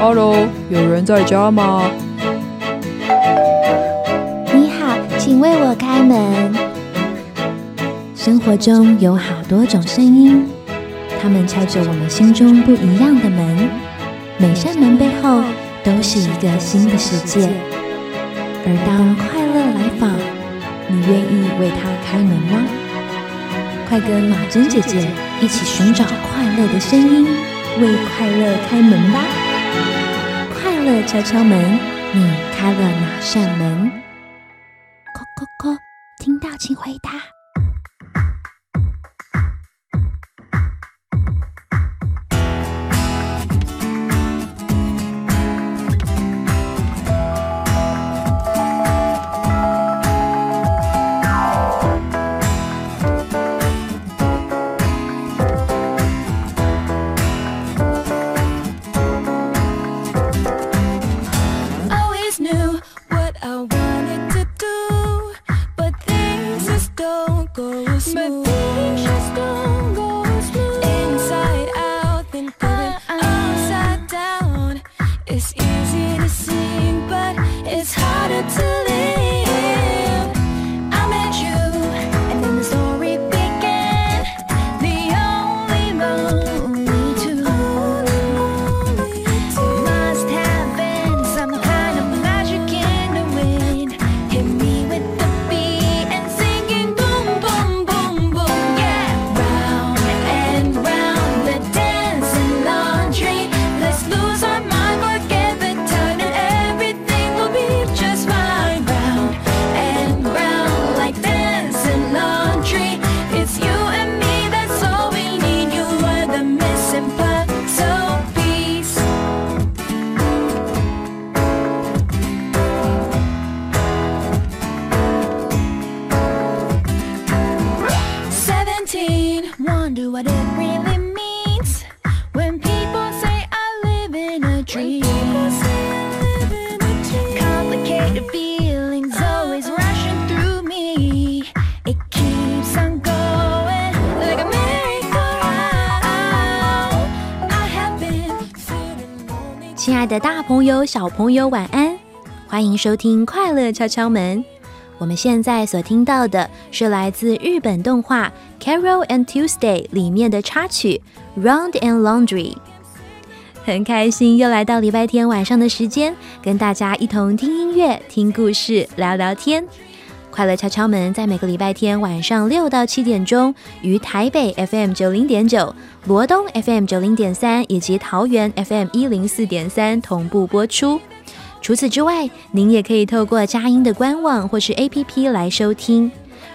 Hello，有人在家吗？你好，请为我开门。生活中有好多种声音，它们敲着我们心中不一样的门。每扇门背后都是一个新的世界。而当快乐来访，你愿意为他开门吗？快跟马珍姐姐一起寻找快乐的声音，为快乐开门吧！敲敲门，你开了哪扇门？叩叩叩，听到请回答。大朋友、小朋友，晚安！欢迎收听《快乐敲敲门》。我们现在所听到的是来自日本动画《Carol and Tuesday》里面的插曲《Round and Laundry》。很开心又来到礼拜天晚上的时间，跟大家一同听音乐、听故事、聊聊天。快乐敲敲门在每个礼拜天晚上六到七点钟，于台北 FM 九零点九、罗东 FM 九零点三以及桃园 FM 一零四点三同步播出。除此之外，您也可以透过佳音的官网或是 APP 来收听。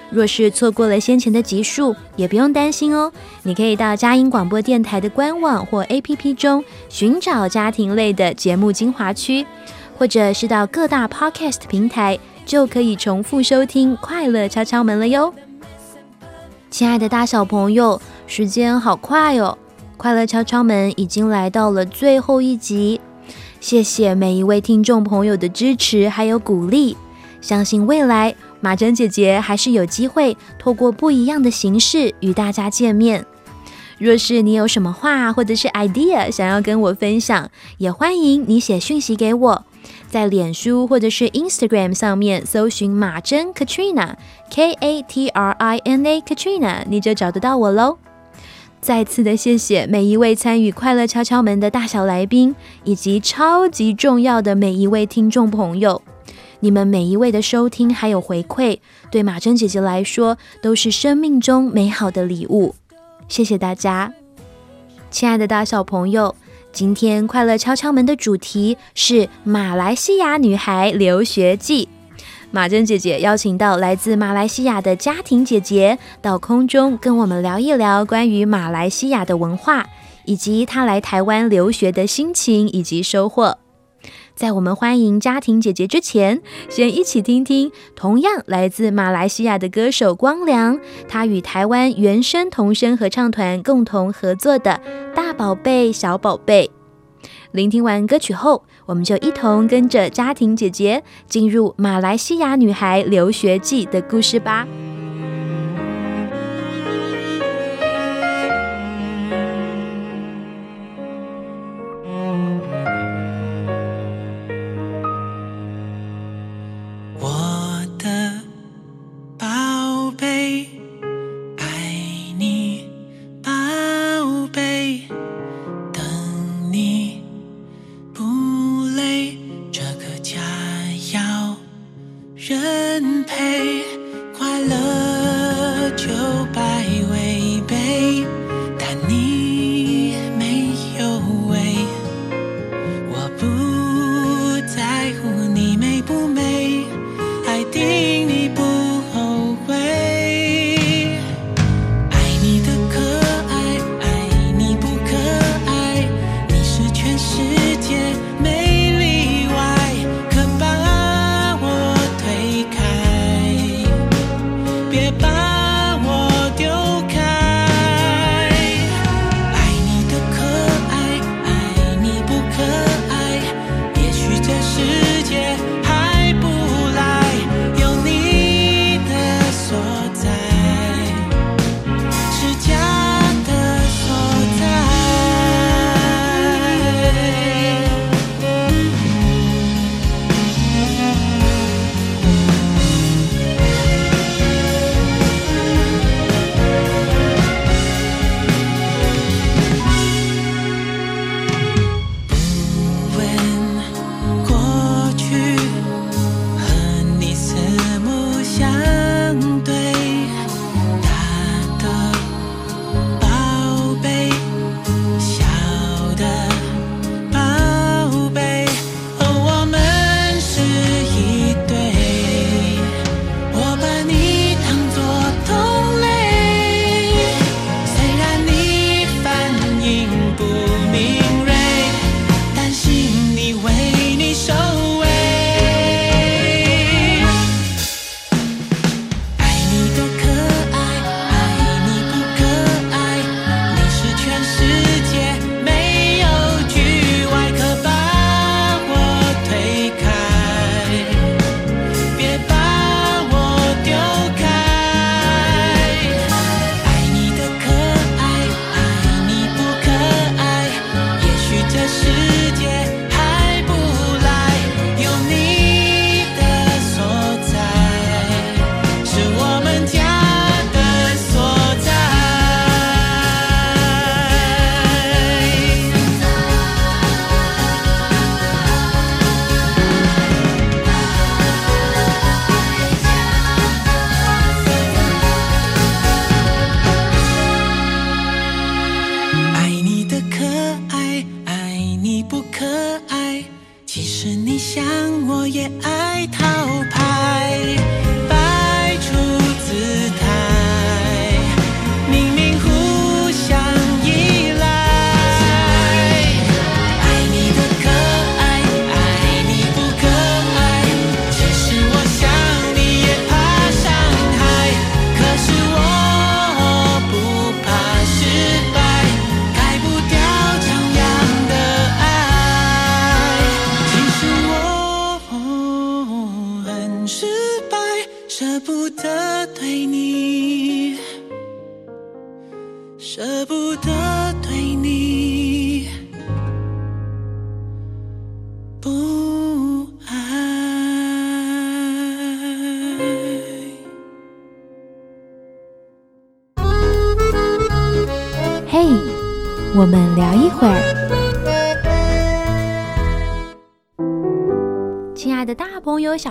若是错过了先前的集数，也不用担心哦，你可以到佳音广播电台的官网或 APP 中寻找家庭类的节目精华区，或者是到各大 Podcast 平台。就可以重复收听《快乐敲敲门》了哟，亲爱的大小朋友，时间好快哦！《快乐敲敲门》已经来到了最后一集，谢谢每一位听众朋友的支持还有鼓励，相信未来马珍姐姐还是有机会透过不一样的形式与大家见面。若是你有什么话或者是 idea 想要跟我分享，也欢迎你写讯息给我。在脸书或者是 Instagram 上面搜寻马珍 Katrina K A T R I N A Katrina，你就找得到我喽。再次的谢谢每一位参与快乐敲敲门的大小来宾，以及超级重要的每一位听众朋友，你们每一位的收听还有回馈，对马珍姐姐来说都是生命中美好的礼物。谢谢大家，亲爱的大小朋友。今天快乐敲敲门的主题是马来西亚女孩留学记。马珍姐姐邀请到来自马来西亚的家庭姐姐到空中跟我们聊一聊关于马来西亚的文化，以及她来台湾留学的心情以及收获。在我们欢迎家庭姐姐之前，先一起听听同样来自马来西亚的歌手光良，他与台湾原声童声合唱团共同合作的《大宝贝小宝贝》。聆听完歌曲后，我们就一同跟着家庭姐姐进入马来西亚女孩留学记的故事吧。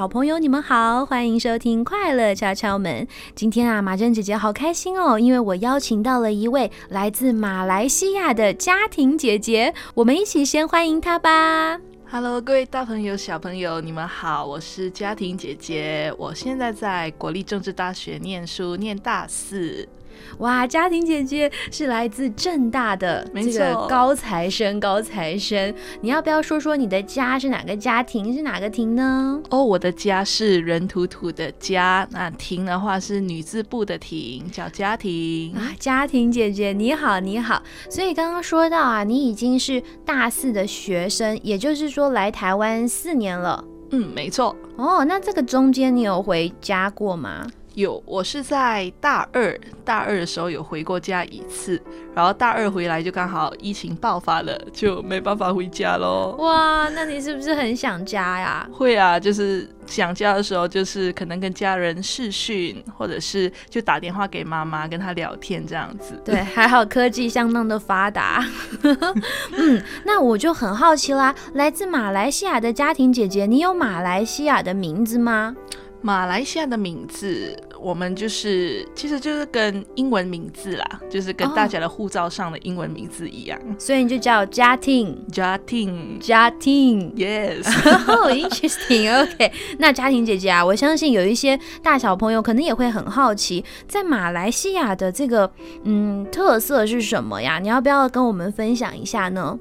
小朋友，你们好，欢迎收听《快乐敲敲门》。今天啊，马珍姐姐好开心哦，因为我邀请到了一位来自马来西亚的家庭姐姐，我们一起先欢迎她吧。Hello，各位大朋友、小朋友，你们好，我是家庭姐姐，我现在在国立政治大学念书，念大四。哇，家庭姐姐是来自正大的没这个高材生，高材生，你要不要说说你的家是哪个家庭，是哪个庭呢？哦，我的家是人土土的家，那庭的话是女字部的庭，叫家庭。啊，家庭姐姐你好，你好。所以刚刚说到啊，你已经是大四的学生，也就是说来台湾四年了。嗯，没错，哦，那这个中间你有回家过吗？有，我是在大二，大二的时候有回过家一次，然后大二回来就刚好疫情爆发了，就没办法回家喽。哇，那你是不是很想家呀？会啊，就是想家的时候，就是可能跟家人视讯，或者是就打电话给妈妈跟她聊天这样子。对，还好科技相当的发达。嗯，那我就很好奇啦，来自马来西亚的家庭姐姐，你有马来西亚的名字吗？马来西亚的名字，我们就是其实就是跟英文名字啦，就是跟哦大家的护照上的英文名字一样。所以你就叫家庭，家庭家庭。，yes，哦、interesting。OK，那家庭姐姐啊，我相信有一些大小朋友可能也会很好奇，在马来西亚的这个嗯特色是什么呀？你要不要跟我们分享一下呢？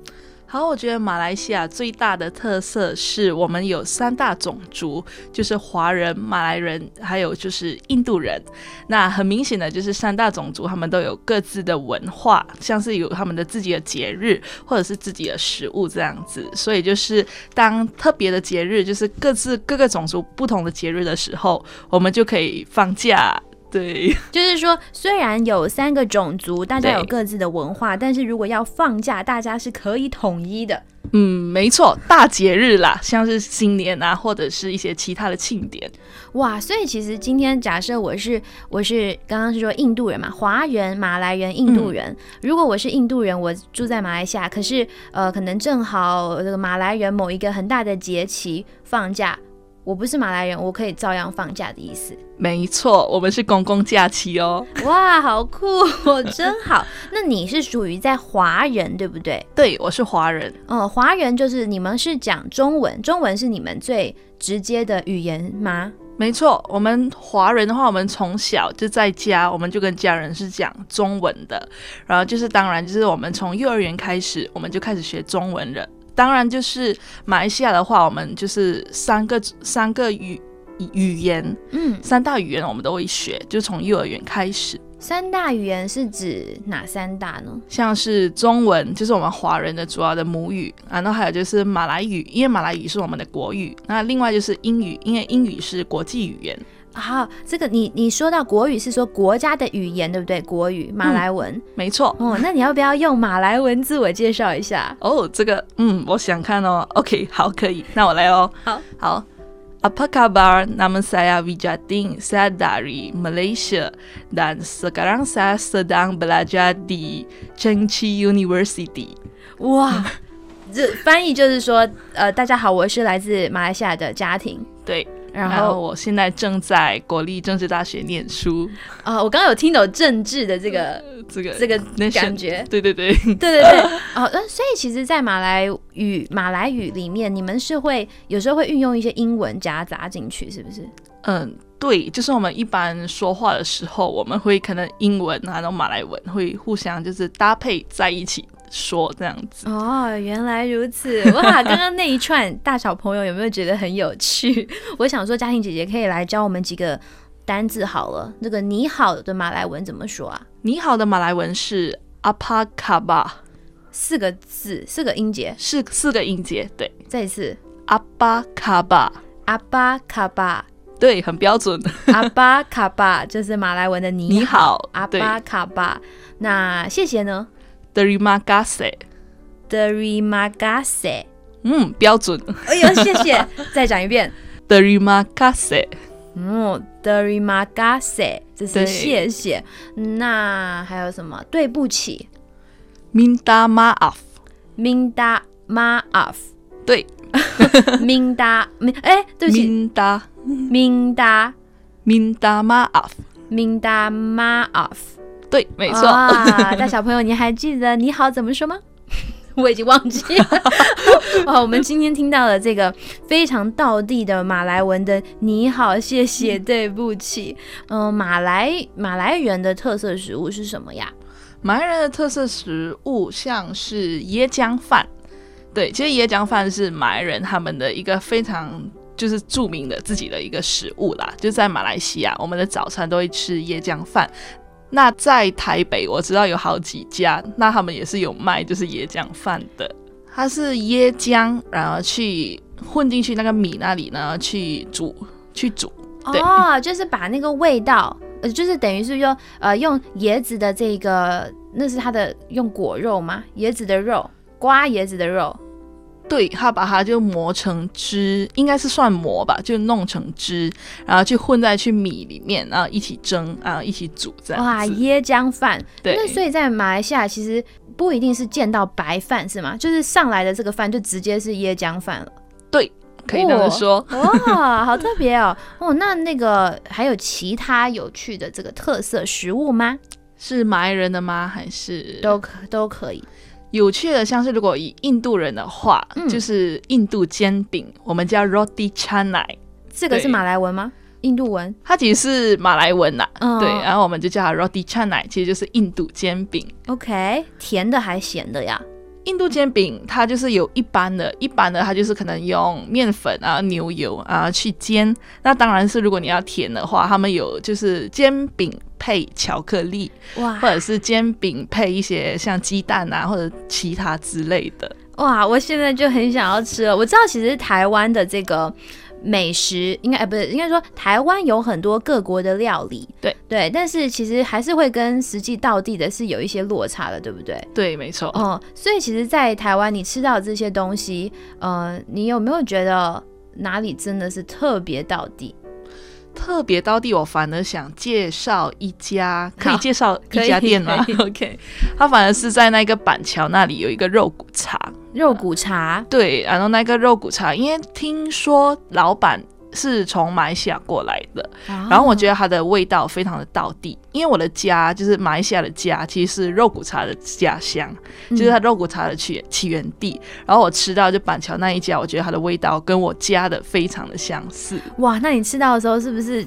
好，我觉得马来西亚最大的特色是我们有三大种族，就是华人、马来人，还有就是印度人。那很明显的就是三大种族，他们都有各自的文化，像是有他们的自己的节日，或者是自己的食物这样子。所以就是当特别的节日，就是各自各个种族不同的节日的时候，我们就可以放假。对，就是说，虽然有三个种族，大家有各自的文化，但是如果要放假，大家是可以统一的。嗯，没错，大节日啦，像是新年啊，或者是一些其他的庆典。哇，所以其实今天假设我是我是刚刚是说印度人嘛，华人、马来人、印度人。如果我是印度人，我住在马来西亚，可是呃，可能正好这个马来人某一个很大的节期放假，我不是马来人，我可以照样放假的意思。没错，我们是公共假期哦。哇，好酷哦，真好。那你是属于在华人对不对？对，我是华人。哦，华人就是你们是讲中文，中文是你们最直接的语言吗？没错，我们华人的话，我们从小就在家，我们就跟家人是讲中文的。然后就是，当然就是我们从幼儿园开始，我们就开始学中文了。当然就是马来西亚的话，我们就是三个三个语语言，嗯，三大语言我们都会学，就从幼儿园开始。三大语言是指哪三大呢？像是中文，就是我们华人的主要的母语，然后还有就是马来语，因为马来语是我们的国语。那另外就是英语，因为英语是国际语言。好，这个你你说到国语是说国家的语言对不对？国语马来文、没错。哦，那你要不要用马来文自我介绍一下？哦，这个，嗯，我想看哦。OK，好，可以，那我来哦。好，好。Apa kabar? Nama saya Wijating. Saya dari Malaysia dan sekarang saya sedang belajar di Chengchi University. 哇，这翻译就是说，呃，大家好，我是来自马来西亚的家庭。对，然然后后我现在正在国立政治大学念书，啊、我刚刚有听懂政治的这个这个这个感觉，对对对，对对 对，哦，那所以其实，在马来语马来语里面，你们是会有时候会运用一些英文夹杂进去，是不是？嗯，对，就是我们一般说话的时候，我们会可能英文啊，然后马来文会互相就是搭配在一起说这样子。哦，原来如此！哇，刚刚那一串大小朋友有没有觉得很有趣？我想说，家庭姐姐可以来教我们几个单字好了。那个“你好”的马来文怎么说啊？你好的马来文是 apa khabar，四个字，四个音节。是四个音节，对再一次，，apa khabar，阿巴卡巴，对，很标准。阿巴卡巴，就是马来文的“你你好阿对巴卡巴。那谢谢呢 Terima kasih，？Terima kasih。嗯，标准。哎呦，谢谢！再讲一遍。Terima kasih，嗯，Terima kasih，这是谢谢。那还有什么？对不起 minta maaf，，Minda maaf。对 Minda，min 哎，对不起，minta，Minda minta maaf，Minda maaf。对，没错。哇，大小朋友，你还记得你好怎么说吗？我已经忘记了。哇，我们今天听到了这个非常道地的马来文的“你好”、“谢谢”、“对不起”。嗯、马来马来人的特色食物是什么呀？马来人的特色食物像是椰浆饭，对，其实椰浆饭是马来人他们的一个非常就是著名的自己的一个食物啦。就在马来西亚，我们的早餐都会吃椰浆饭。那在台北，我知道有好几家，那他们也是有卖就是椰浆饭的。它是椰浆，然后去混进去那个米那里呢，去煮去煮。哦，就是把那个味道，呃，就是等于是用呃用椰子的这个，那是它的用果肉吗？椰子的肉，刮椰子的肉。对，他把它就磨成汁，应该是算磨吧，就弄成汁，然后去混在去米里面，然后一起蒸，然后一起煮这样哇，椰浆饭。对，那所以在马来西亚其实不一定是见到白饭是吗？就是上来的这个饭就直接是椰浆饭了。对可以这么说。哇，好特别哦！哦，那那个还有其他有趣的这个特色食物吗？是马来人的吗？还是都可都可以。有趣的？像是如果以印度人的话，嗯就是印度煎饼，我们叫 roti canai，对这个是马来文吗？印度文？它其实是马来文呐、嗯对，然后我们就叫它 roti canai，其实就是印度煎饼。OK，甜的还咸的呀？印度煎饼它就是有一般的，一般的它就是可能用面粉啊、牛油啊去煎。那当然是如果你要甜的话，他们有就是煎饼配巧克力，哇或者是煎饼配一些像鸡蛋啊或者其他之类的。哇！我现在就很想要吃了。我知道其实台湾的这个美食，应该哎不是，应该说台湾有很多各国的料理，对对，但是其实还是会跟实际到地的是有一些落差的，对不对？对，没错。哦、所以其实，在台湾你吃到这些东西，呃，你有没有觉得哪里真的是特别到地？特别到地，我反而想介绍一家，可以介绍一家店吗？OK，他反而是在那个板桥那里有一个肉骨茶。肉骨茶，对，然后那个肉骨茶，因为听说老板是从马来西亚过来的，然然后我觉得它的味道非常的道地，因为我的家就是马来西亚的家，其实是肉骨茶的家乡，就是它肉骨茶的起起源地。然后我吃到就板桥那一家，我觉得它的味道跟我家的非常的相似。哇，那你吃到的时候是不是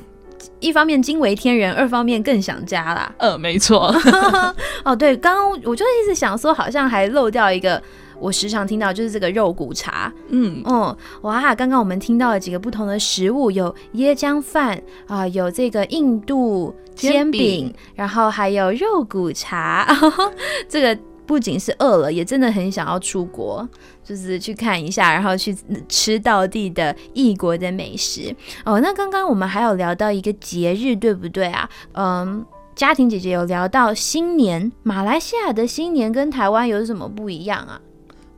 一方面惊为天人，二方面更想家啦？呃，没错，哦，对，刚刚我就一直想说，好像还漏掉一个。我时常听到就是这个肉骨茶，嗯，嗯，哇，刚刚我们听到了几个不同的食物，有椰浆饭啊、有这个印度煎饼然后还有肉骨茶，这个不仅是饿了，也真的很想要出国，就是去看一下，然后去吃到地的异国的美食。哦，那刚刚我们还有聊到一个节日，对不对啊？嗯。家庭姐姐有聊到新年，马来西亚的新年跟台湾有什么不一样啊？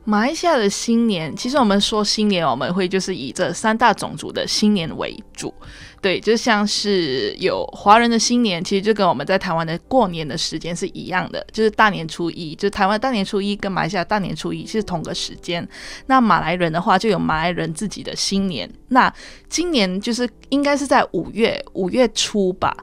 马来西亚的新年，其实我们说新年，我们会就是以这三大种族的新年为主。对，就像是有华人的新年，其实就跟我们在台湾的过年的时间是一样的，就是大年初一，就台湾大年初一跟马来西亚大年初一是同个时间。那马来人的话，就有马来人自己的新年。那今年就是应该是在五月五月初吧？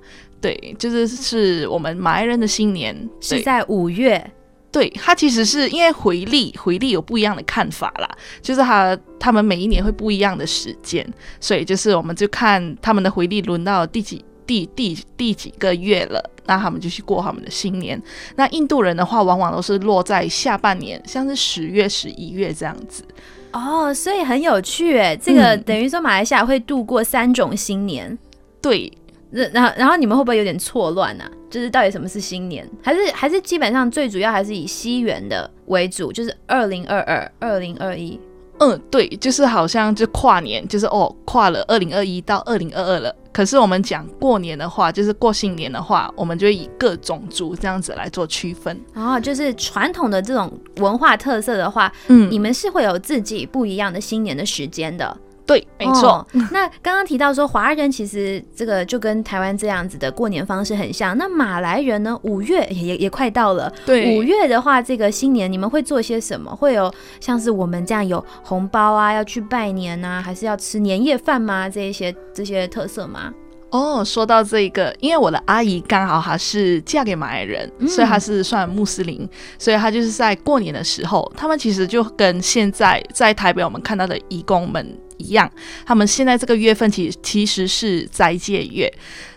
对，就是是我们马来人的新年是在五月对，他其实是因为回历，回历有不一样的看法啦，就是他他们每一年会不一样的时间，所以就是我们就看他们的回历轮到第几第第第几个月了，那他们就去过他们的新年。那印度人的话，往往都是落在下半年，像是十月、十一月这样子。哦，所以很有趣诶。这个嗯等于说马来西亚会度过三种新年，对，那然后然后你们会不会有点错乱呢、就是到底什么是新年？还是还是基本上最主要还是以西元的为主，就是二零二二、二零二一。嗯，对，就是好像就跨年，就是哦，跨了二零二一到二零二二了。可是我们讲过年的话，就是过新年的话，我们就以各种族这样子来做区分。然后就是传统的这种文化特色的话，嗯你们是会有自己不一样的新年的时间的。对，没错。哦 那刚刚提到说华人其实这个就跟台湾这样子的过年方式很像。那马来人呢？五月也也也快到了。对五月的话，这个新年你们会做些什么？会有像是我们这样有红包啊，要去拜年啊，还是要吃年夜饭吗？这一些这些特色吗？哦，说到这个，因为我的阿姨刚好她是嫁给马来人，嗯所以她是算穆斯林，所以她就是在过年的时候，他们其实就跟现在在台北我们看到的义工们一样，他们现在这个月份其其实是斋戒月，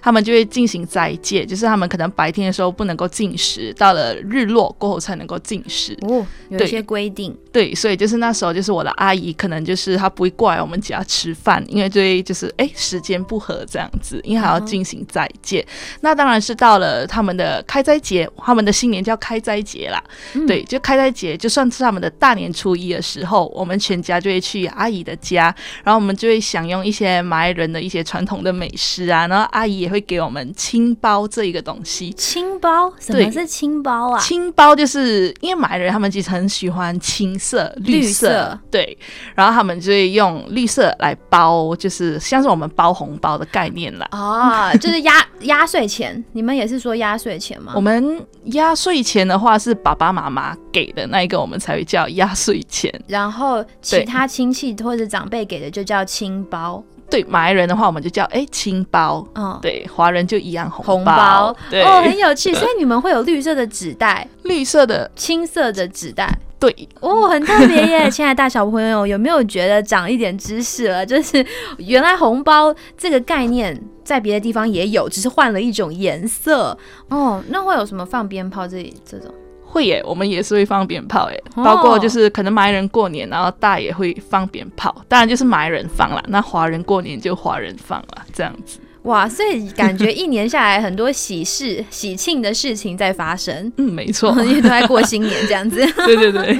他们就会进行斋戒，就是他们可能白天的时候不能够进食，到了日落过后才能够进食。哦，有一些规定。对，所以就是那时候，就是我的阿姨可能就是她不会过来我们家吃饭，因为对就是哎时间不合这样子，因为还要进行斋戒。那当然是到了他们的开斋节，他们的新年叫开斋节啦。嗯对，就开斋节，就算是他们的大年初一的时候，我们全家就会去阿姨的家，然后我们就会享用一些马来人的一些传统的美食啊，然后阿姨也会给我们青包这一个东西。青包？什么对是青包啊？青包就是因为马来人他们其实很喜欢青色、绿绿色对，然后他们就会用绿色来包，就是像是我们包红包的概念啦。哦，就是压 压岁钱，你们也是说压岁钱吗？我们压岁钱的话是爸爸妈妈给的那一个，我们才会叫压岁钱。然后其他亲戚或者长辈给的就叫青包，对，马来人的话我们就叫哎青包。嗯，对，华人就一样红红包，对，哦，很有趣。所以你们会有绿色的纸袋、绿色的，青色的纸袋，对，哦，很特别耶！亲爱的大小朋友，有没有觉得长一点知识了？就是原来红包这个概念在别的地方也有，只是换了一种颜色。哦，那会有什么放鞭炮这这种？会耶，我们也是会放鞭炮耶，哦包括就是可能马来人过年，然后大也会放鞭炮，当然就是马来人放啦，那华人过年就华人放啦，这样子。哇，所以感觉一年下来很多喜事、喜庆的事情在发生，嗯，没错，因为都在过新年这样子。对 对对。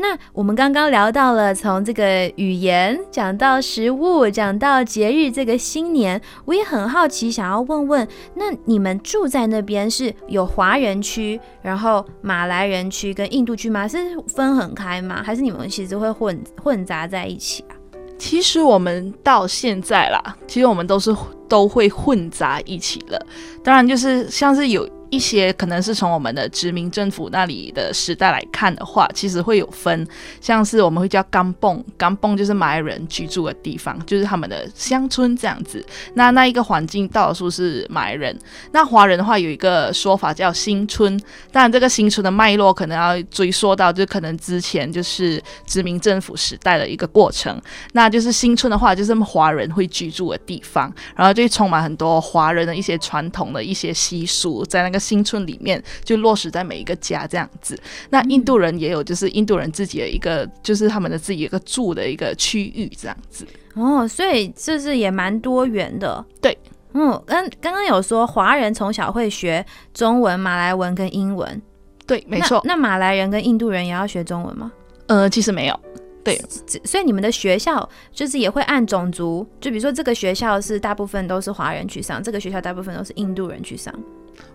那我们刚刚聊到了从这个语言讲到食物，讲到节日这个新年，我也很好奇，想要问问，那你们住在那边是有华人区，然后马来人区跟印度区吗？是分很开吗？还是你们其实会混混杂在一起啊？其实我们到现在啦，其实我们都是都会混杂一起了。当然，就是像是有一些可能是从我们的殖民政府那里的时代来看的话，其实会有分，像是我们会叫甘蹦，甘蹦就是马来人居住的地方，就是他们的乡村这样子。那那一个环境到处是马来人。那华人的话有一个说法叫新村，当然这个新村的脉络可能要追溯到，就可能之前就是殖民政府时代的一个过程。那就是新村的话，就是华人会居住的地方，然后就充满很多华人的一些传统的一些习俗，在那个新村里面就落实在每一个家这样子。那印度人也有，就是印度人自己的一个，就是他们的自己一个住的一个区域这样子。哦，所以这是也蛮多元的。对，嗯，刚刚刚有说华人从小会学中文、马来文跟英文，对，没错。那那马来人跟印度人也要学中文吗？呃，其实没有。对，所以你们的学校就是也会按种族，就比如说这个学校是大部分都是华人去上，这个学校大部分都是印度人去上。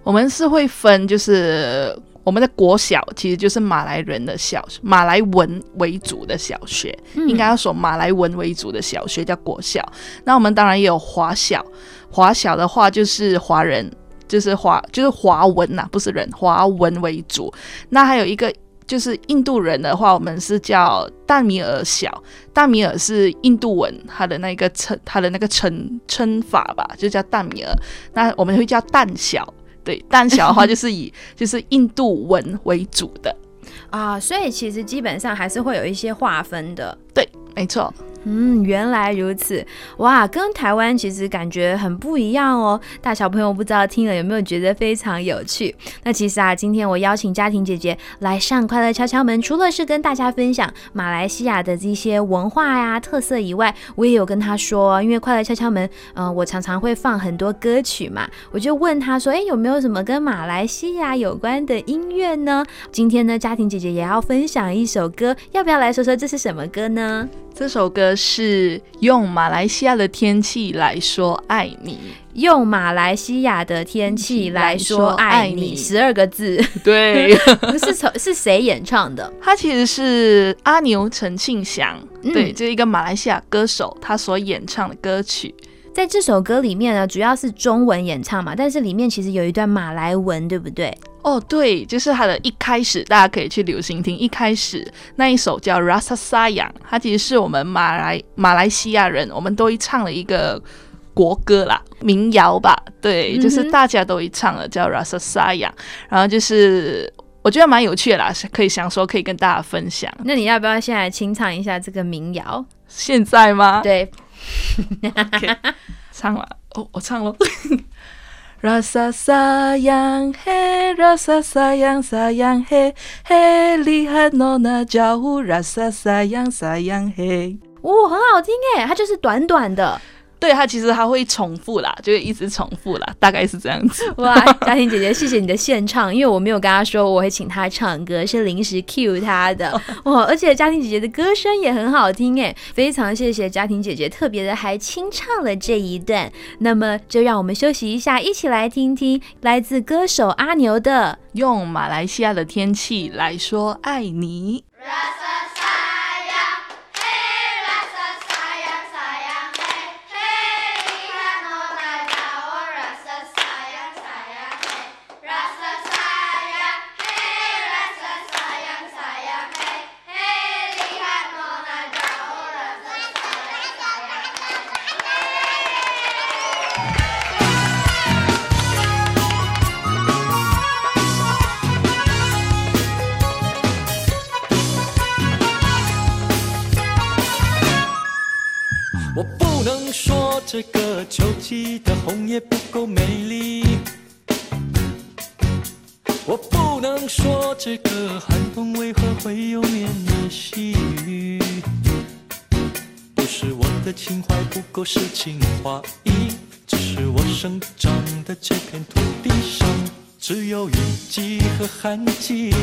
我们是会分，就是我们的国小其实就是马来人的小马来文为主的小学，应该要说马来文为主的小学叫国小。那我们当然也有华小，华小的话就是华人，就是华就是华文呐、不是人，华文为主。那还有一个就是印度人的话，我们是叫淡米尔小，淡米尔是印度文，它的那个称它的那个称称法吧，就叫淡米尔。那我们会叫淡小。对，蛋小的话就是以就是印度文为主的，啊，所以其实基本上还是会有一些划分的。对没错。嗯，原来如此，哇，跟台湾其实感觉很不一样哦。大小朋友不知道听了有没有觉得非常有趣？那其实啊，今天我邀请家庭姐姐来上快乐敲敲门，除了是跟大家分享马来西亚的这些文化呀、特色以外，我也有跟她说，因为快乐敲敲门，嗯、我常常会放很多歌曲嘛，我就问她说，哎，有没有什么跟马来西亚有关的音乐呢？今天呢，家庭姐姐也要分享一首歌，要不要来说说这是什么歌呢？这首歌是用马来西亚的天气来说爱你，用马来西亚的天气来说爱你，十二个字，对，是从是谁演唱的？他其实是阿牛陈庆祥，嗯对，就是一个马来西亚歌手，他所演唱的歌曲。在这首歌里面呢，主要是中文演唱嘛，但是里面其实有一段马来文，对不对？哦，对，就是他的一开始，大家可以去留心听。一开始那一首叫《Rasa Sayang》，它其实是我们马来马来西亚人，我们都一唱了一个国歌啦，民谣吧。对，就是大家都一唱了，叫《Rasa Sayang》。然后就是我觉得蛮有趣的啦，是可以想说可以跟大家分享。那你要不要先来清唱一下这个民谣？现在吗？对，唱了，哦，我唱了。Rasa sayang hey, rasa sayang sayang hey, hey lihat nona jauh, rasa sayang sayang hey。哦，很好听哎，它就是短短的。对，他其实他会重复啦，就会一直重复啦，大概是这样子。哇，家庭姐姐，谢谢你的献唱，因为我没有跟他说我会请他唱歌，是临时 cue 她的。哇，而且家庭姐姐的歌声也很好听哎，非常谢谢家庭姐姐，特别的还清唱了这一段。那么就让我们休息一下，一起来听听来自歌手阿牛的用马来西亚的天气来说爱你。这个秋季的红叶不够美丽，我不能说这个寒冬为何会有绵绵细雨。不是我的情怀不够诗情画意，只是我生长的这片土地上只有雨季和寒季。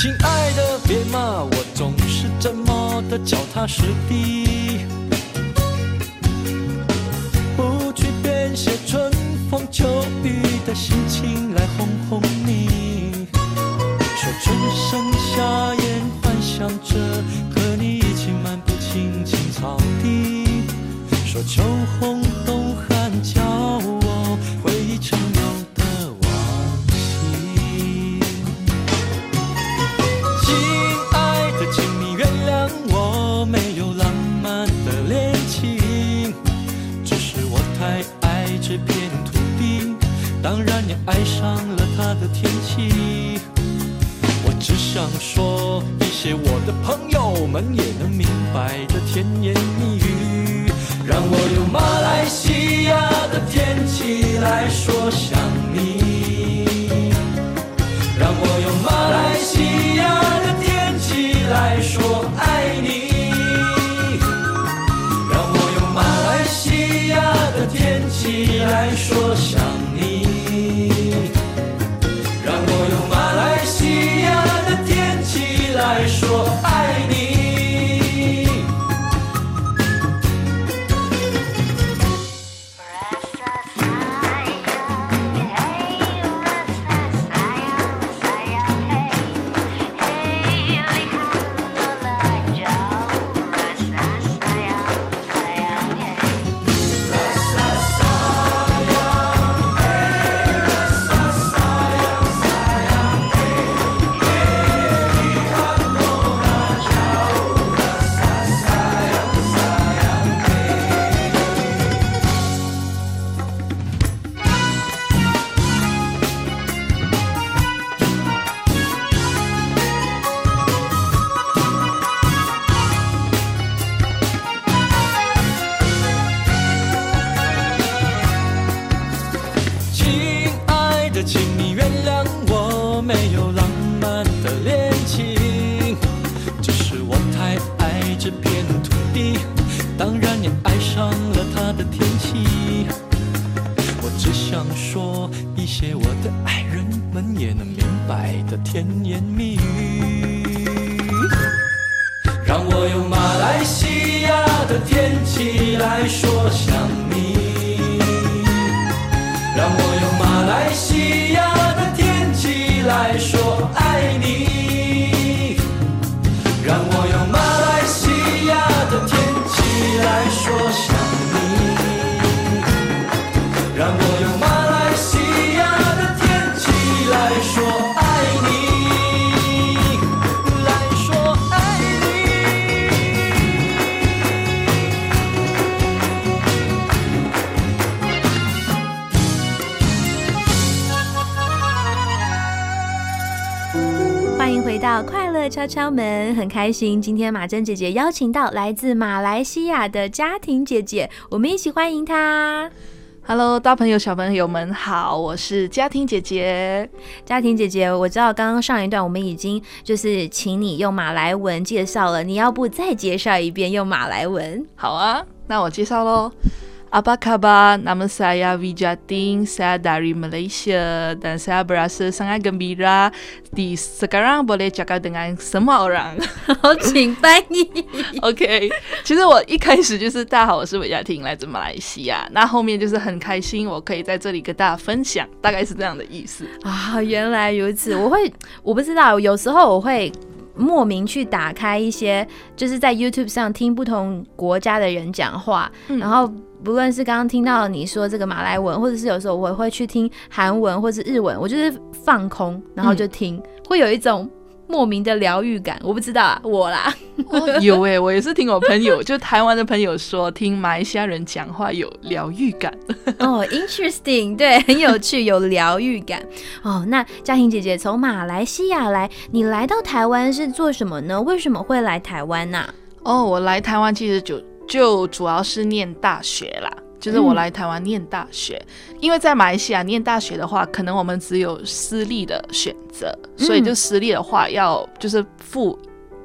亲爱的，别骂我总是这么的脚踏实地，不去编写春风秋雨的心情很开心，今天马珍姐姐邀请到来自马来西亚的家庭姐姐，我们一起欢迎她。Hello，大朋友、小朋友们好，我是家庭姐姐。家庭姐姐，我知道刚刚上一段我们已经就是请你用马来文介绍了，你要不再介绍一遍用马来文？好啊，那我介绍喽。Apa kabar? Nama saya Wijating. Saya dari Malaysia dan saya berasa sangat gembira di sekarang boleh cakap dengan semua orang. 好，请翻译。OK，其实我一开始就是大家好，我是韦佳婷，来自马来西亚。那后面就是很开心，我可以在这里跟大家分享，大概是这样的意思。啊，原来如此。我会，我不知道，有时候我会莫名去打开一些，就是在 YouTube 上听不同国家的人讲话，嗯然后不论是刚刚听到你说这个马来文，或者是有时候我会去听韩文或是日文，我就是放空，然后就听，会有一种。莫名的疗愈感，我不知道啊，我啦，哦，有诶、我也是听我朋友，就台湾的朋友说，听马来西亚人讲话有疗愈感。哦，interesting，对，很有趣，有疗愈感。哦，那嘉婷姐姐从马来西亚来，你来到台湾是做什么呢？为什么会来台湾呢、哦，我来台湾其实就就主要是念大学啦。就是我来台湾念大学，因为在马来西亚念大学的话，可能我们只有私立的选择，所以就私立的话要就是付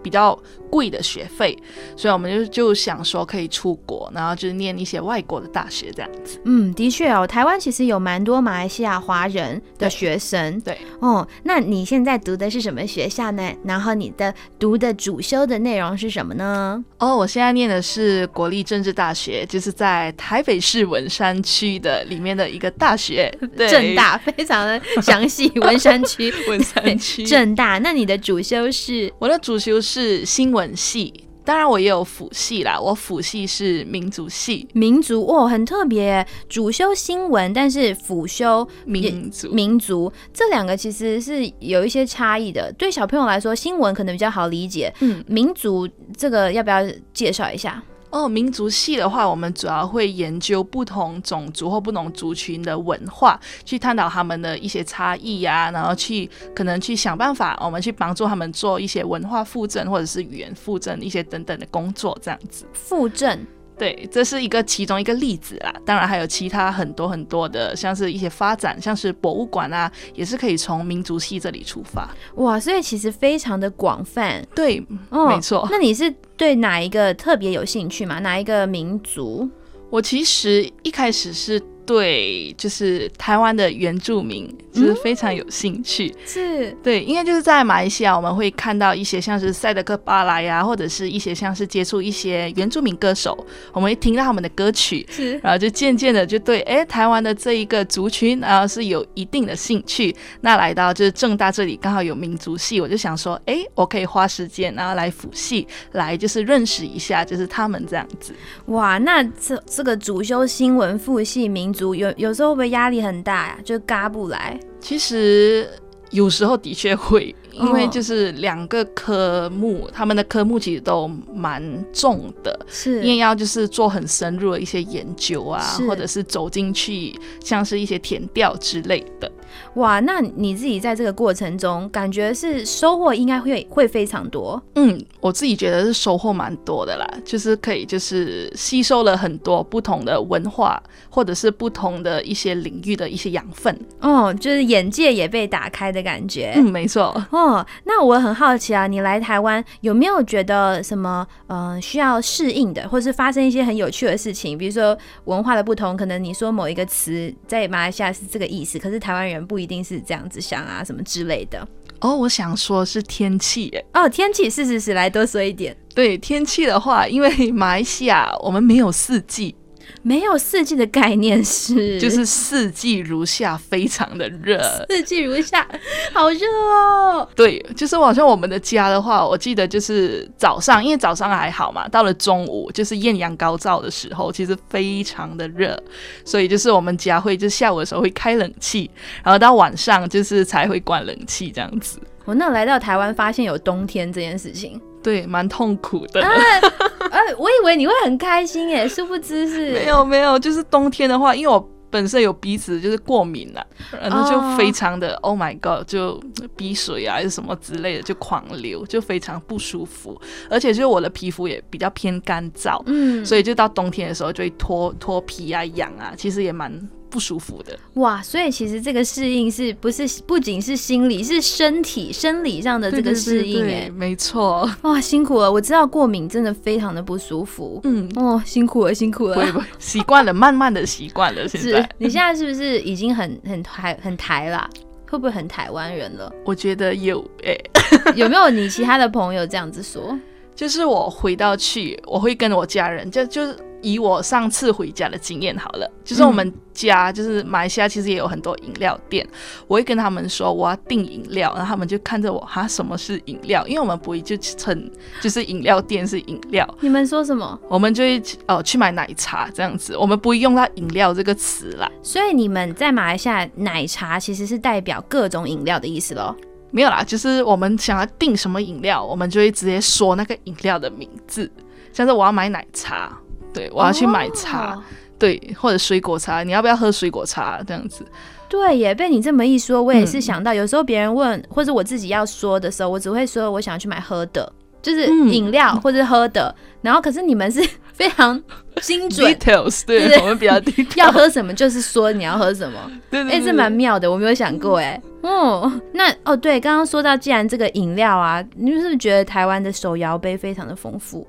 比较贵的学费，所以我们就就想说可以出国，然后就是念一些外国的大学这样子。嗯，的确哦，台湾其实有蛮多马来西亚华人的学生。对，哦，那你现在读的是什么学校呢？然后你的读的主修的内容是什么呢？哦，我现在念的是国立政治大学，就是在台北市文山区的里面的一个大学，对，正大，非常的详细，文山区。文山区。正大，那你的主修是？我的主修是新闻系，当然我也有辅系啦，我辅系是民族系，民族哦，很特别，主修新闻，但是辅修民族。民族这两个其实是有一些差异的。对小朋友来说，新闻可能比较好理解，嗯，民族这个要不要介绍一下？哦，民族系的话，我们主要会研究不同种族或不同族群的文化，去探讨他们的一些差异呀、然后去可能去想办法，我们去帮助他们做一些文化复振或者是语言复振一些等等的工作，这样子。复振对，这是一个其中一个例子啦。当然还有其他很多很多的，像是一些发展，像是博物馆啊，也是可以从民族系这里出发。哇，所以其实非常的广泛对，哦。没错那你是对哪一个特别有兴趣吗？哪一个民族？我其实一开始是对，就是台湾的原住民，就是非常有兴趣。是对，因为就是在马来西亚，我们会看到一些像是赛德克巴莱呀，或者是一些像是接触一些原住民歌手，我们会听到他们的歌曲，是然后就渐渐的就对，哎，台湾的这一个族群，然后是有一定的兴趣。那来到就是正大这里，刚好有民族系，我就想说，哎，我可以花时间，然后来辅系，来就是认识一下，就是他们这样子。哇，那这这个主修新闻复系民族有有时候会不会压力很大呀？就嘎不来。其实有时候的确会，因为哦就是两个科目，他们的科目其实都蛮重的，是因为要就是做很深入的一些研究啊，或者是走进去，像是一些填调之类的。哇，那你自己在这个过程中，感觉是收获应该会会非常多。嗯，我自己觉得是收获蛮多的啦，就是可以就是吸收了很多不同的文化，或者是不同的一些领域的一些养分。哦，就是眼界也被打开的感觉。嗯，没错。哦，那我很好奇啊，你来台湾有没有觉得什么呃需要适应的，或是发生一些很有趣的事情？比如说文化的不同，可能你说某一个词在马来西亚是这个意思，可是台湾人不一定是这样子想啊，什么之类的。哦，我想说是天气耶。哦，天气是是是，来多说一点。对天气的话，因为马来西亚我们没有四季，没有四季的概念是，就是四季如夏，非常的热。四季如夏，好热哦。对，就是好像我们的家的话，我记得就是早上，因为早上还好嘛，到了中午就是艳阳高照的时候，其实非常的热，所以就是我们家会就下午的时候会开冷气，然后到晚上就是才会关冷气这样子。我那来到台湾，发现有冬天这件事情，对，蛮痛苦的。呃，我以为你会很开心耶，殊不知是。没有没有，就是冬天的话，因为我本身有鼻子就是过敏了、然后就非常的、Oh my God，就鼻水啊还是什么之类的就狂流，就非常不舒服，而且就是我的皮肤也比较偏干燥，嗯，所以就到冬天的时候就会脱脱皮啊、痒啊，其实也蛮不舒服的。哇，所以其实这个适应是不是不仅是心理，是身体生理上的这个适应哎，对没错。哇，辛苦了，我知道过敏真的非常的不舒服，嗯，哦，辛苦了，辛苦了。习惯了，慢慢的习惯了。现是在 你现在是不是已经很很台很台啦？会不会很台湾人了？我觉得有诶、有没有你其他的朋友这样子说？就是我回到去，我会跟我家人，就就是以我上次回家的经验好了，就是我们家、就是马来西亚其实也有很多饮料店，我会跟他们说我要订饮料，然后他们就看着我，哈，什么是饮料？因为我们不会就称就是饮料店是饮料，你们说什么？我们就会哦去买奶茶这样子，我们不会用到饮料这个词啦。所以你们在马来西亚奶茶其实是代表各种饮料的意思喽？没有啦，就是我们想要订什么饮料，我们就会直接说那个饮料的名字，像是我要买奶茶，对我要去买茶，哦对，或者水果茶，你要不要喝水果茶这样子？对耶，被你这么一说，我也是嗯想到，有时候别人问或者我自己要说的时候，我只会说我想要去买喝的，就是嗯饮料或者喝的。然后可是你们是 非常精准，details，对对我们比较 details，要喝什么就是说你要喝什么。哎、对对对这蛮妙的，我没有想过哎。哦，那哦对，刚刚说到，既然这个饮料啊，你是不是觉得台湾的手摇杯非常的丰富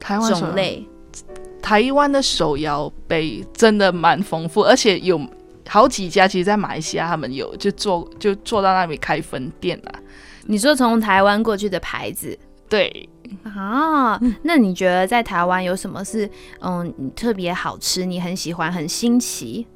台湾种类？台湾的手摇杯真的蛮丰富，而且有好几家，其实在马来西亚他们有就做就做到那里开分店啦。你说从台湾过去的牌子对，啊？那你觉得在台湾有什么是嗯你特别好吃，你很喜欢，很新奇？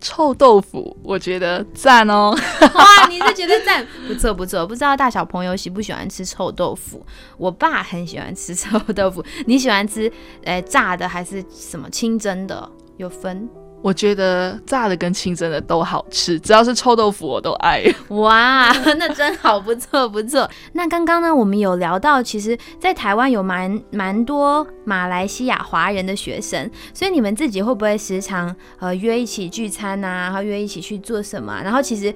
臭豆腐我觉得赞哦。哇，你是觉得赞？不错不错，不知道大小朋友喜不喜欢吃臭豆腐？我爸很喜欢吃臭豆腐，你喜欢吃诶炸的还是什么清蒸的？有分？我觉得炸的跟清蒸的都好吃，只要是臭豆腐我都爱。哇，那真好，不错不错。那刚刚呢，我们有聊到，其实，在台湾有蛮蛮多马来西亚华人的学生，所以你们自己会不会时常呃约一起聚餐啊，然后约一起去做什么啊、然后其实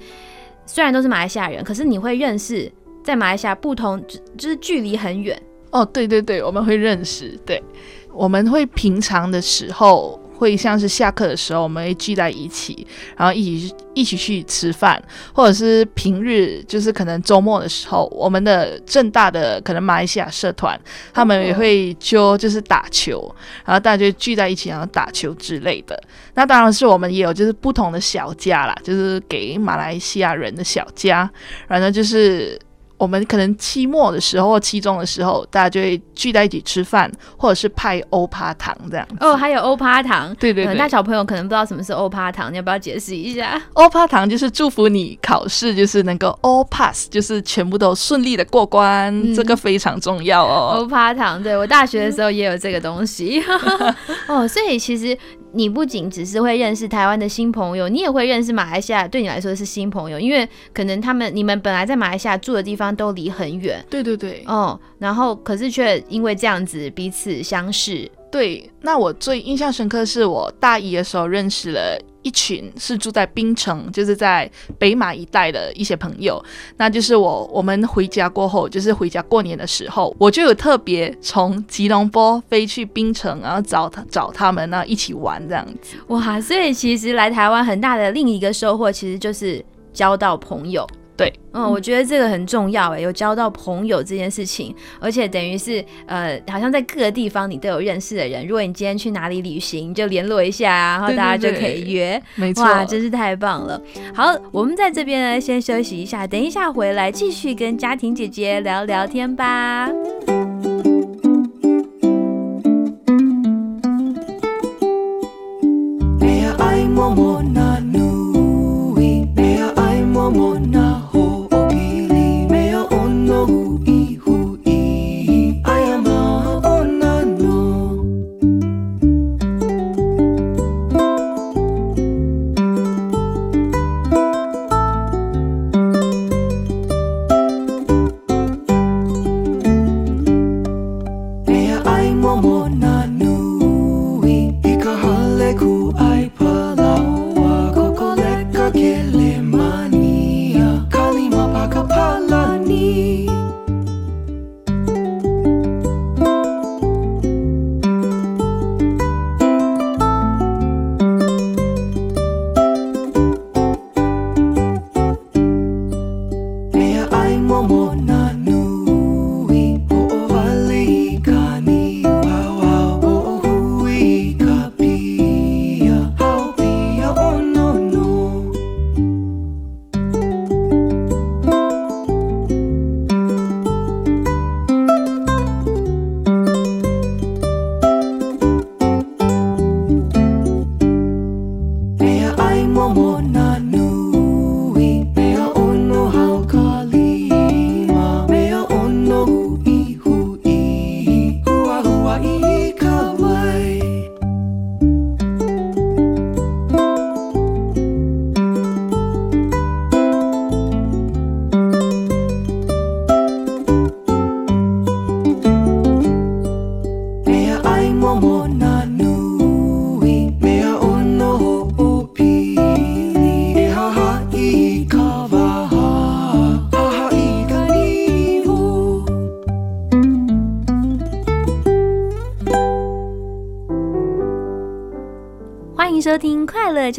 虽然都是马来西亚人，可是你会认识在马来西亚不同，就就是距离很远。哦，对对对，我们会认识，对，我们会平常的时候会像是下课的时候，我们会聚在一起，然后一起一起去吃饭，或者是平日就是可能周末的时候，我们的正大的可能马来西亚社团，他们也会就就是打球，然后大家就聚在一起，然后打球之类的。那当然是我们也有就是不同的小家啦，就是给马来西亚人的小家，然后就是。我们可能期末的时候或期中的时候，大家就会聚在一起吃饭，或者是派欧趴糖这样子。哦，还有欧趴糖。对对对，呃大小朋友可能不知道什么是欧趴糖，你要不要解释一下？欧趴糖就是祝福你考试就是能够 all pass，就是全部都顺利的过关，嗯这个非常重要哦。欧趴糖，对我大学的时候也有这个东西。哦，所以其实你不仅只是会认识台湾的新朋友，你也会认识马来西亚，对你来说是新朋友，因为可能他们你们本来在马来西亚住的地方都离很远。对对对哦，然后可是却因为这样子彼此相识，对，那我最印象深刻是我大一的时候认识了一群是住在槟城，就是在北马一带的一些朋友。那就是我我们回家过后，就是回家过年的时候，我就有特别从吉隆坡飞去槟城，然后找他找他们，然后一起玩这样子。哇！所以其实来台湾很大的另一个收获，其实就是交到朋友。对，嗯，我觉得这个很重要诶，有交到朋友这件事情，而且等于是呃，好像在各个地方你都有认识的人。如果你今天去哪里旅行，你就联络一下啊，然后大家就可以约。没错，哇，真是太棒了！好，我们在这边呢先休息一下，等一下回来继续跟家庭姐姐聊聊天吧。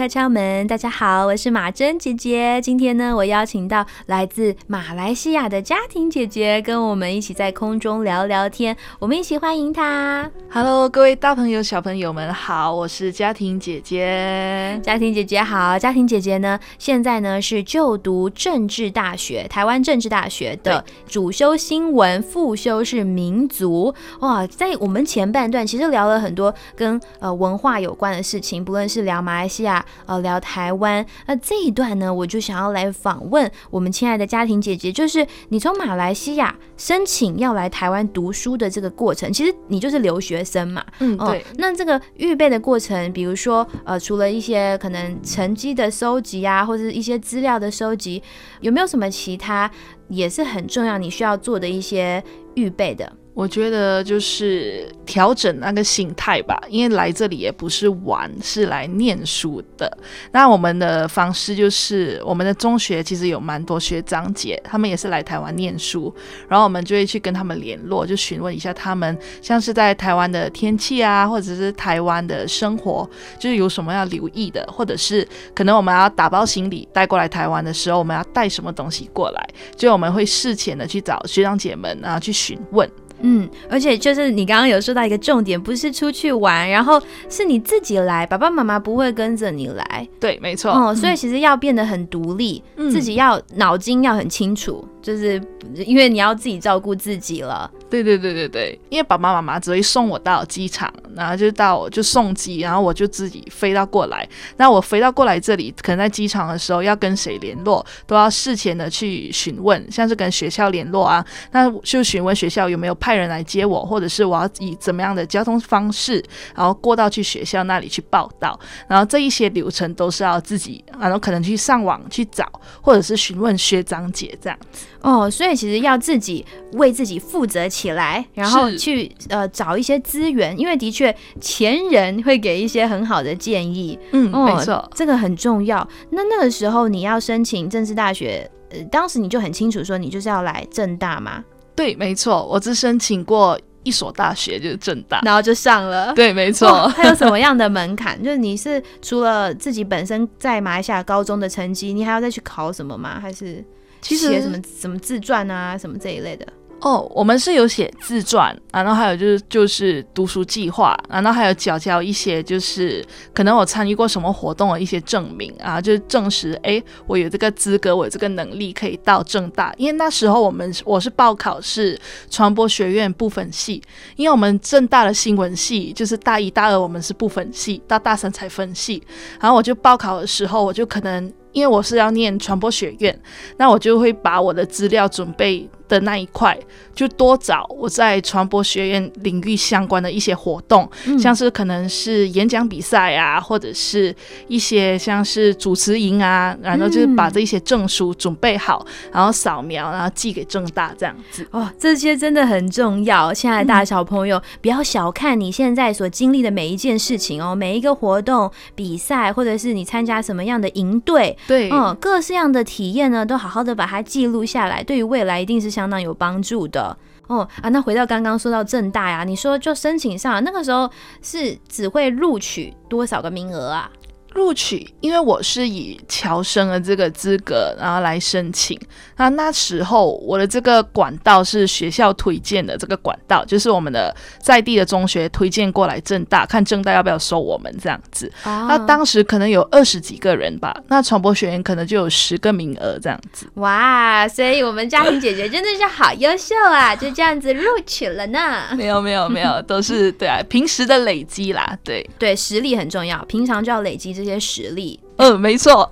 敲门》，大家好，我是马珍姐姐。今天呢，我邀请到来自马来西亚的家庭姐姐，跟我们一起在空中聊聊天。我们一起欢迎她。Hello，各位大朋友、小朋友们好，我是家庭姐姐。家庭姐姐好，家庭姐姐呢，现在呢是就读政治大学，台湾政治大学的主修新闻，副修是民族。哇，在我们前半段其实聊了很多跟呃文化有关的事情，不论是聊马来西亚，呃聊台湾。那这一段呢，我就想要来访问我们亲爱的家庭姐姐，就是你从马来西亚申请要来台湾读书的这个过程，其实你就是留学生嘛，嗯，哦对，，那这个预备的过程，比如说，呃，除了一些可能成绩的收集啊，或者是一些资料的收集，有没有什么其他也是很重要，你需要做的一些预备的？我觉得就是调整那个心态吧，因为来这里也不是玩，是来念书的。那我们的方式就是，我们的中学其实有蛮多学长姐，他们也是来台湾念书，然后我们就会去跟他们联络，就询问一下他们像是在台湾的天气啊，或者是台湾的生活，就是有什么要留意的，或者是可能我们要打包行李带过来台湾的时候，我们要带什么东西过来，就我们会事前的去找学长姐们，然后去询问。嗯，而且就是你刚刚有说到一个重点，不是出去玩，然后是你自己来，爸爸妈妈不会跟着你来，对，没错。哦，所以其实要变得很独立，嗯。自己要脑筋要很清楚，就是因为你要自己照顾自己了。对对对对对，因为爸爸妈妈只会送我到机场，然后就到就送机，然后我就自己飞到过来。那我飞到过来这里，可能在机场的时候要跟谁联络，都要事前的去询问，像是跟学校联络啊，那就询问学校有没有派人来接我，或者是我要以怎么样的交通方式，然后过到去学校那里去报到。然后这一些流程都是要自己，然后可能去上网去找，或者是询问学长姐这样。哦，所以其实要自己为自己负责起来，然后去呃找一些资源，因为的确前人会给一些很好的建议，嗯，哦，没错。这个很重要。那那个时候你要申请政治大学，呃，当时你就很清楚说你就是要来政大嘛，对，没错，我只申请过一所大学，就是正大。然后就上了。对，没错。它有什么样的门槛？就是你是除了自己本身在马来西亚高中的成绩，你还要再去考什么吗？还是其实写什么什么自传啊，什么这一类的。哦，我们是有写自传，然后还有就是就是读书计划，然后还有缴交一些就是可能我参与过什么活动的一些证明啊，就是证实哎我有这个资格，我有这个能力可以到正大。因为那时候我们我是报考是传播学院部分系，因为我们正大的新闻系就是大一大二我们是部分系，到大三才分系。然后我就报考的时候，我就可能因为我是要念传播学院，那我就会把我的资料准备的那一块，就多找我在传播学院领域相关的一些活动，像是可能是演讲比赛啊，或者是一些像是主持营啊，然后就是把这些证书准备好，然后扫描，然后寄给正大这样子。哦，这些真的很重要。亲爱的大小朋友，不要小看你现在所经历的每一件事情哦，每一个活动、比赛，或者是你参加什么样的营队，对，嗯，各式样的体验呢，都好好的把它记录下来，对于未来一定是相当有帮助的。哦啊，那回到刚刚说到正大呀，你说就申请上，那个时候是只会录取多少个名额啊？录取，因为我是以侨生的这个资格，然后来申请。那那时候我的这个管道是学校推荐的，这个管道就是我们的在地的中学推荐过来正大，看正大要不要收我们这样子。那当时可能有二十几个人吧，那传播学院可能就有十个名额这样子。哇，所以我们嘉玲姐姐真的是好优秀啊，就这样子录取了呢。没有没有没有，都是对啊，平时的累积啦，对，对，实力很重要，平常就要累积这些实力。嗯，没错。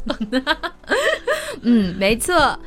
嗯，没错。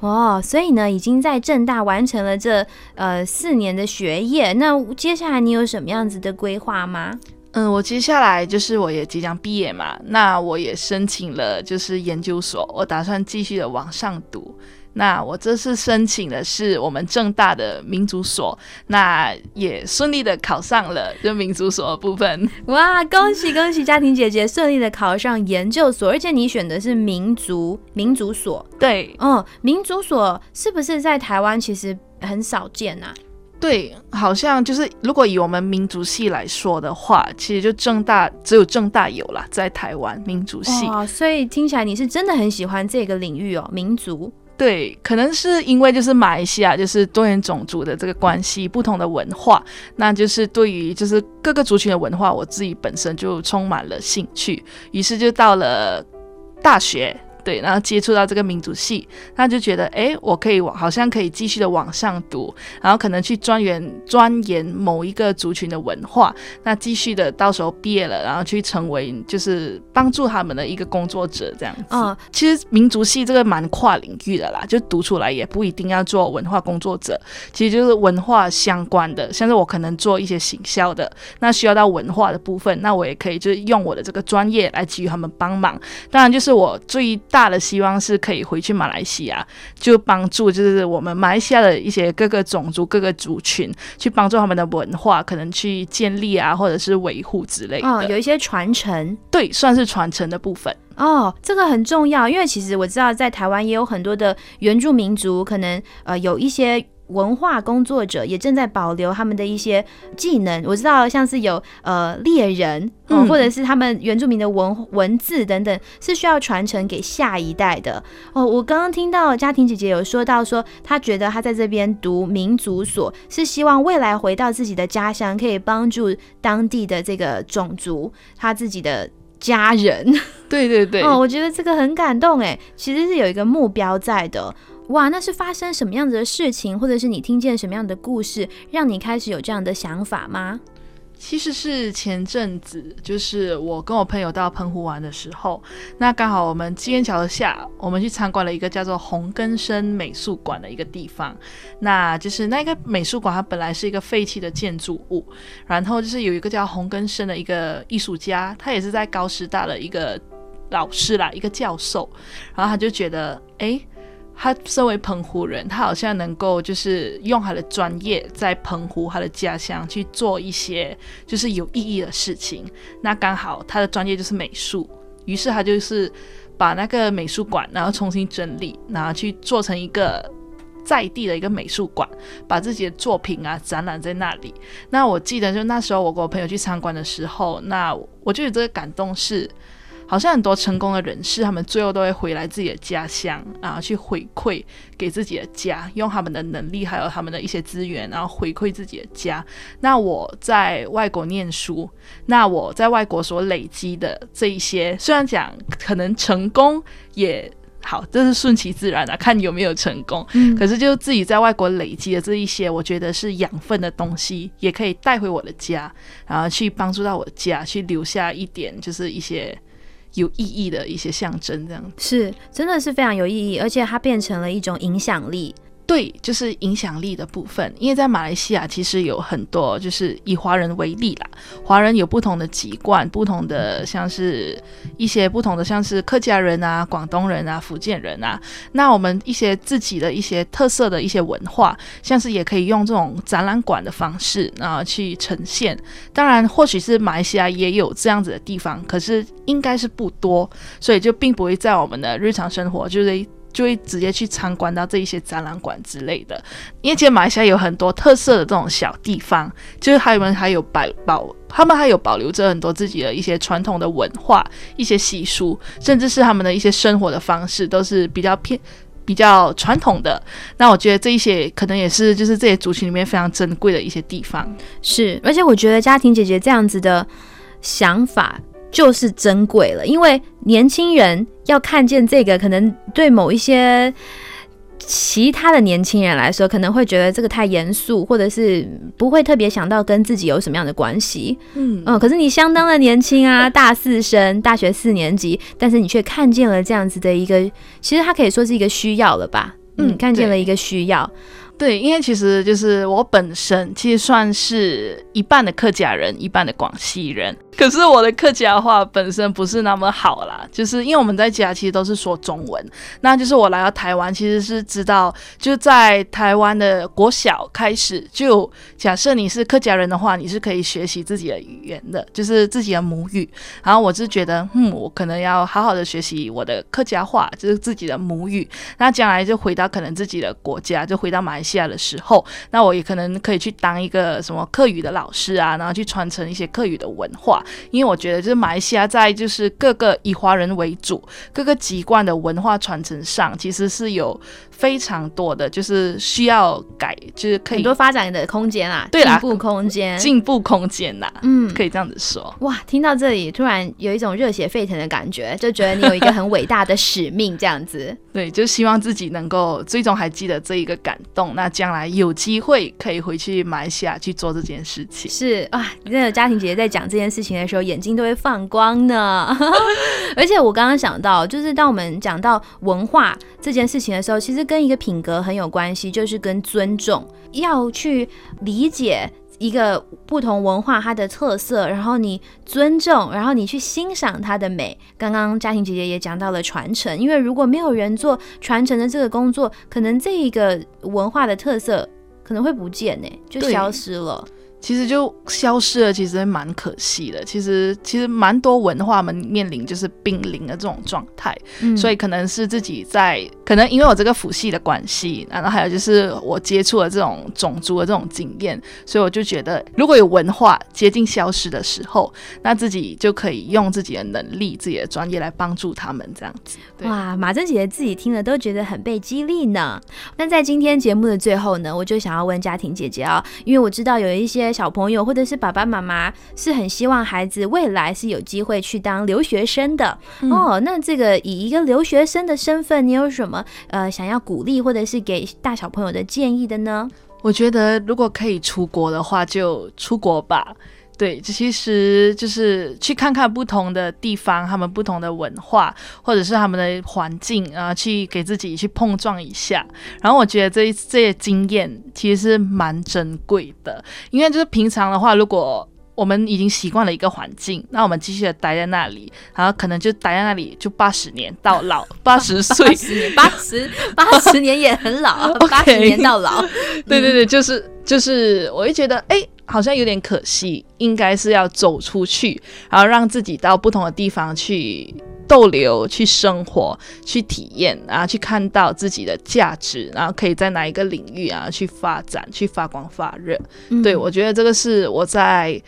哦，所以呢，已经在正大完成了这呃四年的学业。那接下来你有什么样子的规划吗？嗯，我接下来就是我也即将毕业嘛，那我也申请了就是研究所，我打算继续的往上读。那我这次申请的是我们正大的民族所，那也顺利的考上了就民族所的部分。哇，恭喜恭喜，家庭姐姐顺利的考上研究所，而且你选的是民族民族所。对，嗯，民族所是不是在台湾其实很少见呐、对，好像就是如果以我们民族系来说的话，其实就正大只有正大有啦，在台湾民族系。哇，所以听起来你是真的很喜欢这个领域哦，民族。对，可能是因为就是马来西亚就是多元种族的这个关系，不同的文化，那就是对于就是各个族群的文化，我自己本身就充满了兴趣，于是就到了大学。对，然后接触到这个民族系，那就觉得，哎，我可以往，好像可以继续的往上读，然后可能去钻研钻研某一个族群的文化，那继续的到时候毕业了，然后去成为就是帮助他们的一个工作者这样子。嗯，其实民族系这个蛮跨领域的啦，就读出来也不一定要做文化工作者，其实就是文化相关的，像是我可能做一些行销的，那需要到文化的部分，那我也可以就是用我的这个专业来给予他们帮忙。当然，就是我最大的希望是可以回去马来西亚，就帮助就是我们马来西亚的一些各个种族、各个族群，去帮助他们的文化，可能去建立啊，或者是维护之类的。哦，有一些传承。对，算是传承的部分。哦，这个很重要，因为其实我知道在台湾也有很多的原住民族，可能呃有一些文化工作者也正在保留他们的一些技能。我知道像是有呃猎人，嗯，嗯或者是他们原住民的文文字等等，是需要传承给下一代的。哦，我刚刚听到家庭姐姐有说到说，她觉得她在这边读民族所，是希望未来回到自己的家乡，可以帮助当地的这个种族，她自己的家人。对对对，哦，我觉得这个很感动哎，其实是有一个目标在的。哇，那是发生什么样子的事情，或者是你听见什么样的故事，让你开始有这样的想法吗？其实是前阵子，就是我跟我朋友到澎湖玩的时候，那刚好我们机缘巧合下，我们去参观了一个叫做红根生美术馆的一个地方。那就是那个美术馆，它本来是一个废弃的建筑物，然后就是有一个叫红根生的一个艺术家，他也是在高师大的一个老师啦，一个教授，然后他就觉得，诶。他身为澎湖人，他好像能够就是用他的专业在澎湖他的家乡去做一些就是有意义的事情。那刚好他的专业就是美术，于是他就是把那个美术馆然后重新整理，然后去做成一个在地的一个美术馆，把自己的作品啊展览在那里。那我记得就那时候我跟我朋友去参观的时候，那我就有这个感动是。好像很多成功的人士，他们最后都会回来自己的家乡啊，去回馈给自己的家，用他们的能力还有他们的一些资源，然后回馈自己的家。那我在外国念书，那我在外国所累积的这一些，虽然讲可能成功也好，这是顺其自然的、看有没有成功。嗯可是就自己在外国累积的这一些，我觉得是养分的东西，也可以带回我的家，然后去帮助到我的家，去留下一点就是一些有意义的一些象征，这样子。是真的是非常有意义，而且它变成了一种影响力。对，就是影响力的部分，因为在马来西亚其实有很多，就是以华人为例啦，华人有不同的籍贯，不同的像是一些不同的，像是客家人啊、广东人啊、福建人啊，那我们一些自己的一些特色的一些文化，像是也可以用这种展览馆的方式啊去呈现。当然，或许是马来西亚也有这样子的地方，可是应该是不多，所以就并不会在我们的日常生活就是。就会直接去参观到这一些展览馆之类的，因为其实马来西亚有很多特色的这种小地方，就是他们还有保保，他们还有保留着很多自己的一些传统的文化、一些习俗，甚至是他们的一些生活的方式，都是比较偏。比较传统的，那我觉得这一些可能也是就是这些族群里面非常珍贵的一些地方。是，而且我觉得家庭姐姐这样子的想法就是珍贵了，因为年轻人要看见这个，可能对某一些其他的年轻人来说，可能会觉得这个太严肃，或者是不会特别想到跟自己有什么样的关系。嗯嗯，可是你相当的年轻啊，大四生，大学四年级，但是你却看见了这样子的一个，其实它可以说是一个需要了吧？嗯，嗯看见了一个需要。对，因为其实就是我本身其实算是一半的客家人，一半的广西人。可是我的客家话本身不是那么好啦，就是因为我们在家其实都是说中文。那就是我来到台湾，其实是知道，就在台湾的国小开始，就假设你是客家人的话，你是可以学习自己的语言的，就是自己的母语。然后我是觉得，嗯，我可能要好好的学习我的客家话，就是自己的母语。那将来就回到可能自己的国家，就回到马来西亚的时候，那我也可能可以去当一个什么客语的老师啊，然后去传承一些客语的文化。因为我觉得，就是马来西亚在就是各个以华人为主、各个籍贯的文化传承上，其实是有非常多的，就是需要改，就是可以很多发展的空间啊，对啦进步空间。进步空间呐、嗯，可以这样子说。哇，听到这里突然有一种热血沸腾的感觉，就觉得你有一个很伟大的使命，这样子。对，就希望自己能够最终还记得这一个感动，那将来有机会可以回去马来西亚去做这件事情。是啊，那个家庭姐姐在讲这件事情的时候，眼睛都会放光呢。而且我刚刚想到，就是当我们讲到文化这件事情的时候，其实跟一个品格很有关系，就是跟尊重，要去理解。一个不同文化它的特色，然后你尊重，然后你去欣赏它的美。刚刚家庭姐姐也讲到了传承，因为如果没有人做传承的这个工作，可能这一个文化的特色可能会不见呢，就消失了。其实就消失了，其实蛮可惜的。其实其实蛮多文化们面临就是濒临的这种状态，嗯所以可能是自己在可能因为我这个辅系的关系，然后还有就是我接触了这种种族的这种经验，所以我就觉得如果有文化接近消失的时候，那自己就可以用自己的能力、自己的专业来帮助他们这样子。对哇，马珍姐姐自己听了都觉得很被激励呢。那在今天节目的最后呢，我就想要问家庭姐姐啊，因为我知道有一些小朋友或者是爸爸妈妈是很希望孩子未来是有机会去当留学生的、哦。那这个以一个留学生的身份，你有什么呃想要鼓励或者是给大小朋友的建议的呢？我觉得如果可以出国的话，就出国吧。对，其实就是去看看不同的地方，他们不同的文化，或者是他们的环境啊，去给自己去碰撞一下。然后我觉得这一这些经验其实是蛮珍贵的，因为就是平常的话，如果我们已经习惯了一个环境，那我们继续的待在那里，然后可能就待在那里就八十年到老，八十岁八，十年，八十年也很老，八十年到老。对对对，就是就是，我会觉得哎、好像有点可惜，应该是要走出去，然后让自己到不同的地方去逗留、去生活、去体验，然后去看到自己的价值，然后可以在哪一个领域啊去发展、去发光发热。嗯对我觉得这个是我在。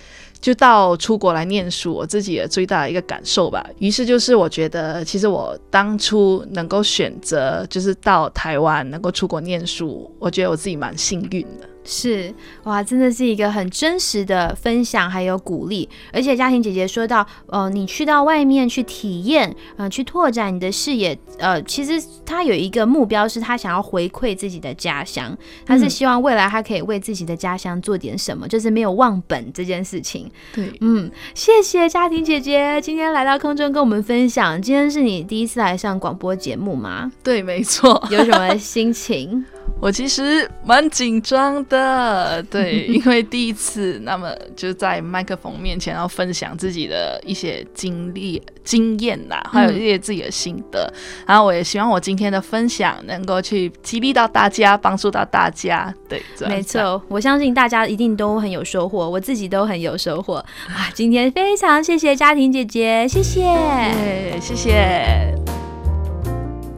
就到出国来念书，我自己的最大的一个感受吧。于是就是我觉得，其实我当初能够选择就是到台湾能够出国念书，我觉得我自己蛮幸运的。是哇，真的是一个很真实的分享，还有鼓励。而且家庭姐姐说到，呃，你去到外面去体验，呃，去拓展你的视野，呃，其实她有一个目标，是她想要回馈自己的家乡，她是嗯希望未来她可以为自己的家乡做点什么，就是没有忘本这件事情。对，嗯，谢谢家庭姐姐今天来到空中跟我们分享。今天是你第一次来上广播节目吗？对，没错。有什么心情？我其实蛮紧张的，对，因为第一次，那么就在麦克风面前，然后分享自己的一些经历、经验啦，还有一些自己的心得。然后我也希望我今天的分享能够去激励到大家，帮助到大家。对，没。错，我相信大家一定都很有收获，我自己都很有收获啊！今天非常谢谢家庭姐姐，谢谢，谢谢。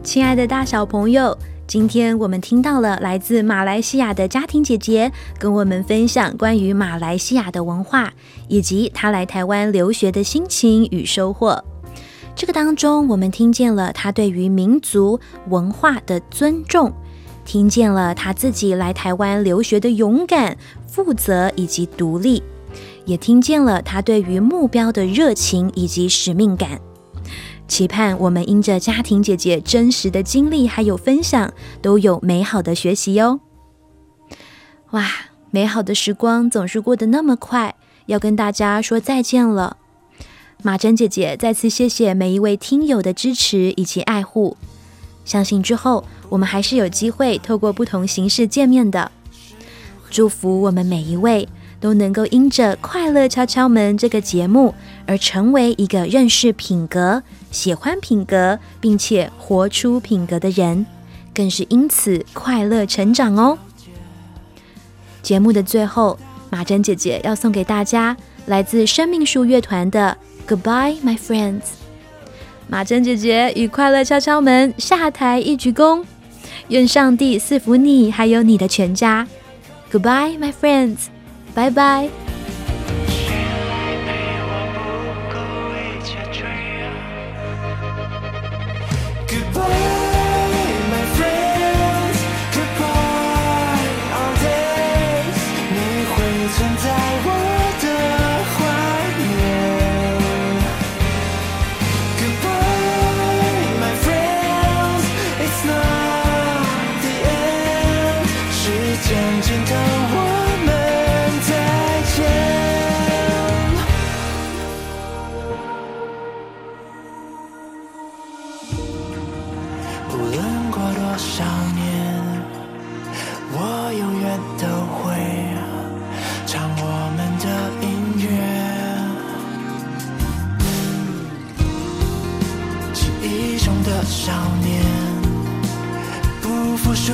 亲爱的大小朋友。今天我们听到了来自马来西亚的家庭姐姐跟我们分享关于马来西亚的文化，以及她来台湾留学的心情与收获。这个当中，我们听见了她对于民族文化的尊重，听见了她自己来台湾留学的勇敢、负责以及独立，也听见了她对于目标的热情以及使命感。期盼我们因着家庭姐姐真实的经历还有分享，都有美好的学习哟。哇，美好的时光总是过得那么快，要跟大家说再见了。马珍姐姐再次谢谢每一位听友的支持以及爱护，相信之后我们还是有机会透过不同形式见面的。祝福我们每一位都能够因着《快乐敲敲门》这个节目而成为一个认识品格。喜欢品格，并且活出品格的人，更是因此快乐成长哦。节目的最后，马珍姐姐要送给大家来自生命树乐团的《Goodbye, My Friends》。马珍姐姐与快乐敲敲门下台一鞠躬，愿上帝赐福你，还有你的全家。Goodbye, my friends，拜拜。无论过多少年我永远都会唱我们的音乐记忆中的少年不服输